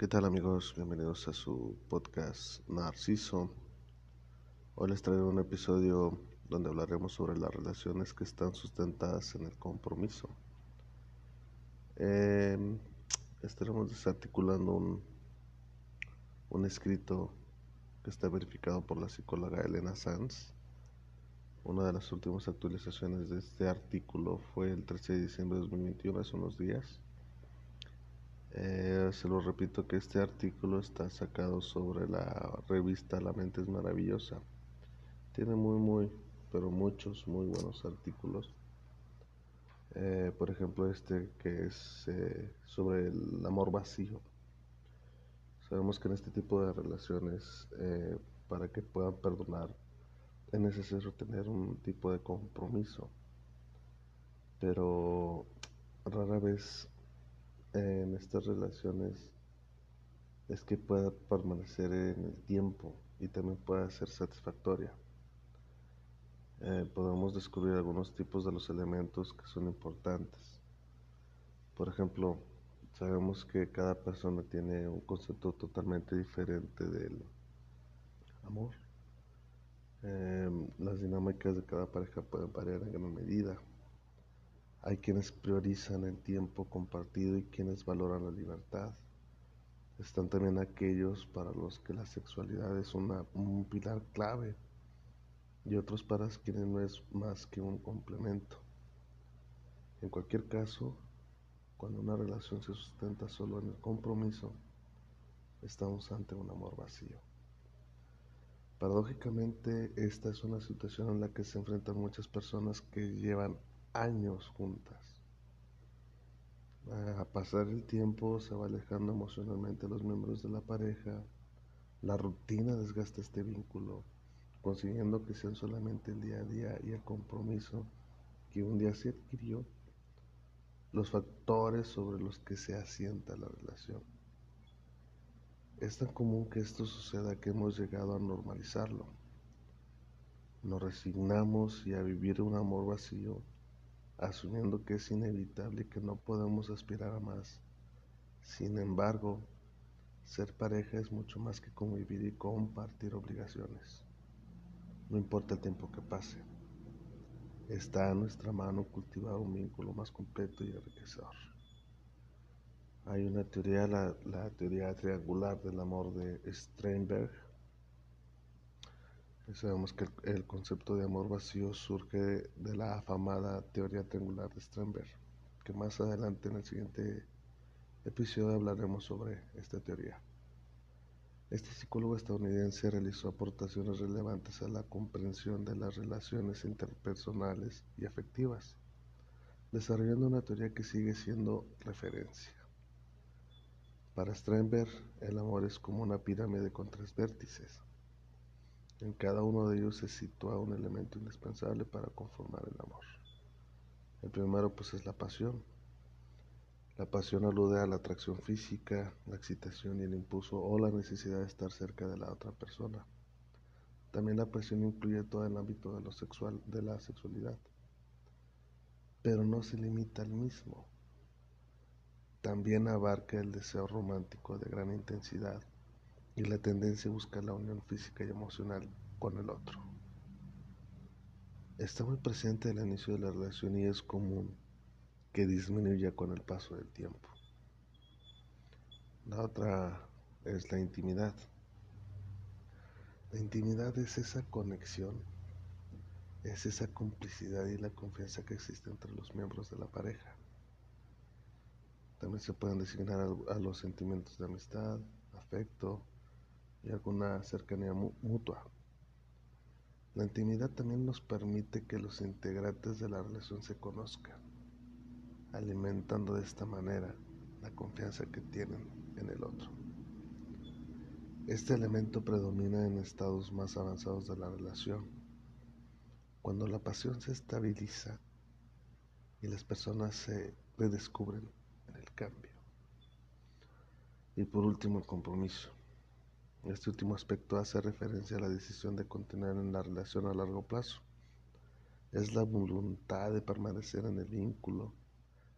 ¿Qué tal amigos? Bienvenidos a su podcast Narciso. Hoy les traigo un episodio donde hablaremos sobre las relaciones que están sustentadas en el compromiso. Eh, estaremos desarticulando un, un escrito que está verificado por la psicóloga Elena Sanz. Una de las últimas actualizaciones de este artículo fue el 13 de diciembre de 2021, hace unos días eh, se lo repito que este artículo está sacado sobre la revista La mente es maravillosa. Tiene muy, muy, pero muchos muy buenos artículos. Eh, por ejemplo, este que es eh, sobre el amor vacío. Sabemos que en este tipo de relaciones, para que puedan perdonar, es necesario tener un tipo de compromiso. Pero rara vez en estas relaciones es que pueda permanecer en el tiempo y también pueda ser satisfactoria. Eh, podemos descubrir algunos tipos de los elementos que son importantes. Por ejemplo, sabemos que cada persona tiene un concepto totalmente diferente del amor. Em, las dinámicas de cada pareja pueden variar en gran medida. Hay quienes priorizan el tiempo compartido y quienes valoran la libertad. Están también aquellos para los que la sexualidad es un pilar clave y otros para quienes no es más que un complemento. En cualquier caso, cuando una relación se sustenta solo en el compromiso, estamos ante un amor vacío. Paradójicamente, esta es una situación en la que se enfrentan muchas personas que llevan años juntas. A pasar el tiempo se va alejando emocionalmente los miembros de la pareja, la rutina desgasta este vínculo, consiguiendo que sean solamente el día a día y el compromiso que un día se adquirió los factores sobre los que se asienta la relación. Es tan común que esto suceda que hemos llegado a normalizarlo. Nos resignamos y a vivir un amor vacío asumiendo que es inevitable y que no podemos aspirar a más. Sin embargo, ser pareja es mucho más que convivir y compartir obligaciones. No importa el tiempo que pase. Está a nuestra mano cultivar un vínculo más completo y enriquecedor. Hay una teoría, la, la teoría triangular del amor de Steinberg, Sabemos que el, concepto de amor vacío surge de la afamada teoría triangular de Sternberg, que más adelante en el siguiente episodio hablaremos sobre esta teoría. Este psicólogo estadounidense realizó aportaciones relevantes a la comprensión de las relaciones interpersonales y afectivas, desarrollando una teoría que sigue siendo referencia. Para Sternberg, el amor es como una pirámide con tres vértices en cada uno de ellos se sitúa un elemento indispensable para conformar el amor. El primero pues es la pasión. La pasión alude a la atracción física, la excitación y el impulso o la necesidad de estar cerca de la otra persona. También la pasión incluye todo el ámbito de lo sexual, de la sexualidad, pero no se limita al mismo. También abarca el deseo romántico de gran intensidad y la tendencia a buscar la unión física y emocional con el otro. Está muy presente al inicio de la relación y es común que disminuya con el paso del tiempo. La otra es la intimidad. La intimidad es esa conexión, es esa complicidad y la confianza que existe entre los miembros de la pareja. También se pueden designar a los sentimientos de amistad, afecto, y alguna cercanía mutua. La intimidad también nos permite que los integrantes de la relación se conozcan, alimentando de esta manera la confianza que tienen en el otro. Este elemento predomina en estados más avanzados de la relación, cuando la pasión se estabiliza y las personas se redescubren en el cambio. Y por último, el compromiso. Este último aspecto hace referencia a la decisión de continuar en la relación a largo plazo. Es la voluntad de permanecer en el vínculo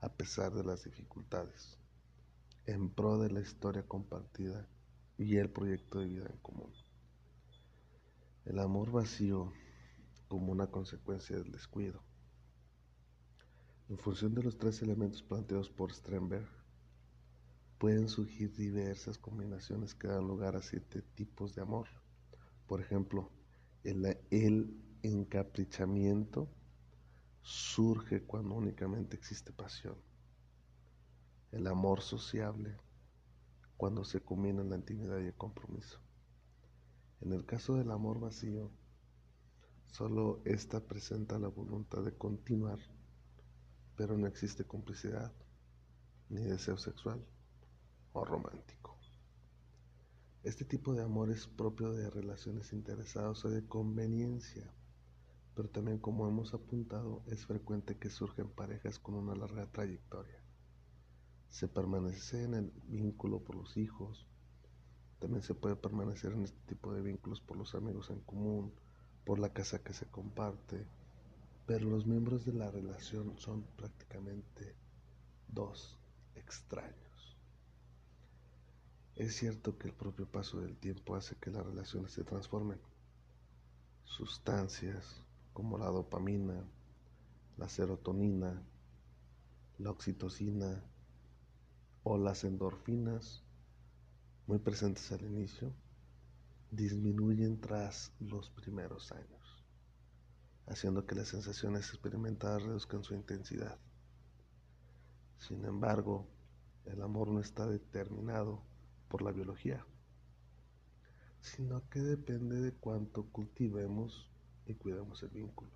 a pesar de las dificultades. en pro de la historia compartida y el proyecto de vida en común. El amor vacío como una consecuencia del descuido. En función de los tres elementos planteados por Strenberg, pueden surgir diversas combinaciones que dan lugar a siete tipos de amor. Por ejemplo, el, encaprichamiento surge cuando únicamente existe pasión. El amor sociable cuando se combinan la intimidad y el compromiso. En el caso del amor vacío, solo ésta presenta la voluntad de continuar, pero no existe complicidad, ni deseo sexual romántico. Este tipo de amor es propio de relaciones interesadas o de conveniencia, pero también como hemos apuntado es frecuente que surgen parejas con una larga trayectoria. Se permanece en el vínculo por los hijos, también se puede permanecer en este tipo de vínculos por los amigos en común, por la casa que se comparte, pero los miembros de la relación son prácticamente dos extraños. Es cierto que el propio paso del tiempo hace que las relaciones se transformen. Sustancias como la dopamina, la serotonina, la oxitocina o las endorfinas muy presentes al inicio disminuyen tras los primeros años, haciendo que las sensaciones experimentadas reduzcan su intensidad. Sin embargo, el amor no está determinado por la biología, sino que depende de cuánto cultivemos y cuidemos el vínculo.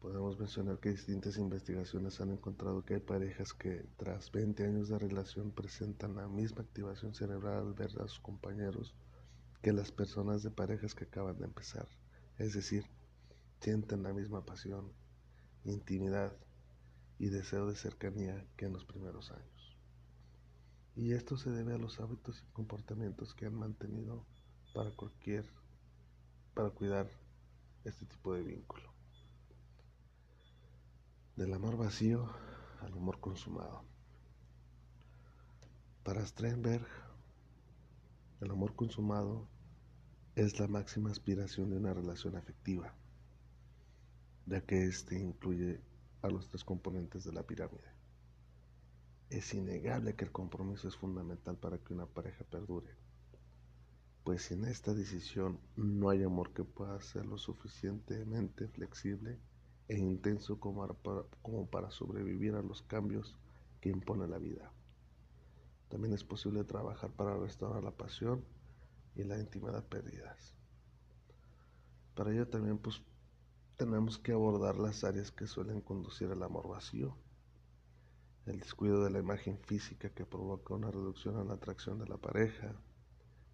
Podemos mencionar que distintas investigaciones han encontrado que hay parejas que tras 20 años de relación presentan la misma activación cerebral al ver a sus compañeros que las personas de parejas que acaban de empezar. Es decir, sienten la misma pasión, intimidad y deseo de cercanía que en los primeros años. Y esto se debe a los hábitos y comportamientos que han mantenido para cualquier, para cuidar este tipo de vínculo. Del amor vacío al amor consumado. Para Strenberg, el amor consumado es la máxima aspiración de una relación afectiva, ya que éste incluye a los tres componentes de la pirámide es innegable que el compromiso es fundamental para que una pareja perdure, pues sin esta decisión no hay amor que pueda ser lo suficientemente flexible e intenso como para, como para sobrevivir a los cambios que impone la vida. También es posible trabajar para restaurar la pasión y la intimidad perdidas. Para ello también pues, tenemos que abordar las áreas que suelen conducir al amor vacío el descuido de la imagen física que provoca una reducción en la atracción de la pareja,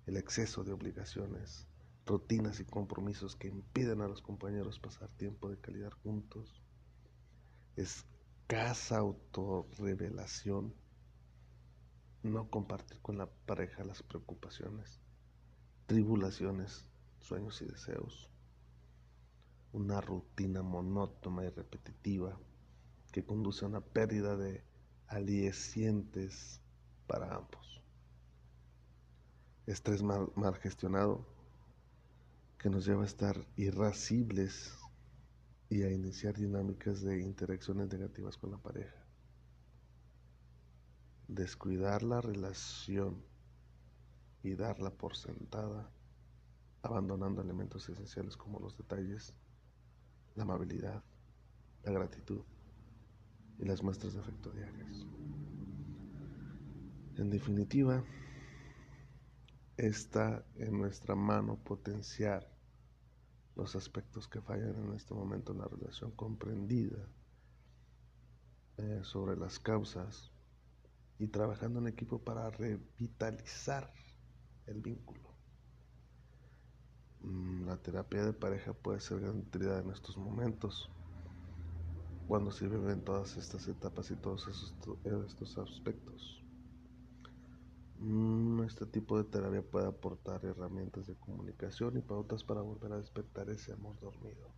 el exceso de obligaciones, rutinas y compromisos que impiden a los compañeros pasar tiempo de calidad juntos, escasa autorrevelación, no compartir con la pareja las preocupaciones, tribulaciones, sueños y deseos, una rutina monótona y repetitiva que conduce a una pérdida de aliecientes para ambos. Estrés mal, mal gestionado que nos lleva a estar irascibles y a iniciar dinámicas de interacciones negativas con la pareja. Descuidar la relación y darla por sentada, abandonando elementos esenciales como los detalles, la amabilidad, la gratitud y las muestras de afecto diarias. En definitiva, está en nuestra mano potenciar los aspectos que fallan en este momento en la relación comprendida eh, sobre las causas y trabajando en equipo para revitalizar el vínculo. Mm, la terapia de pareja puede ser gran utilidad en estos momentos cuando se viven todas estas etapas y todos estos aspectos. Mm, este tipo de terapia puede aportar herramientas de comunicación y pautas para volver a despertar ese amor dormido.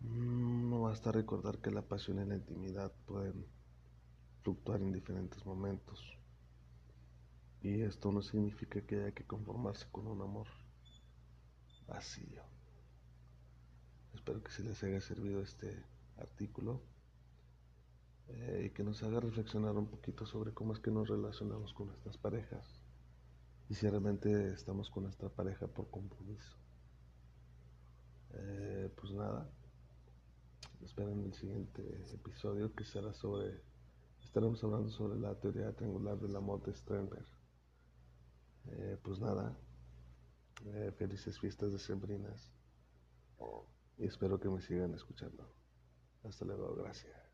Mm, no basta recordar que la pasión y la intimidad pueden fluctuar en diferentes momentos. Y esto no significa que haya que conformarse con un amor vacío. Espero que si les haya servido este artículo eh, y que nos haga reflexionar un poquito sobre cómo es que nos relacionamos con nuestras parejas y si realmente estamos con nuestra pareja por compromiso. Eh, pues nada, esperen el siguiente episodio que será sobre, estaremos hablando sobre la teoría triangular del amor de Sternberg. Eh, pues nada, felices fiestas de sembrinas y espero que me sigan escuchando. Hasta luego, gracias.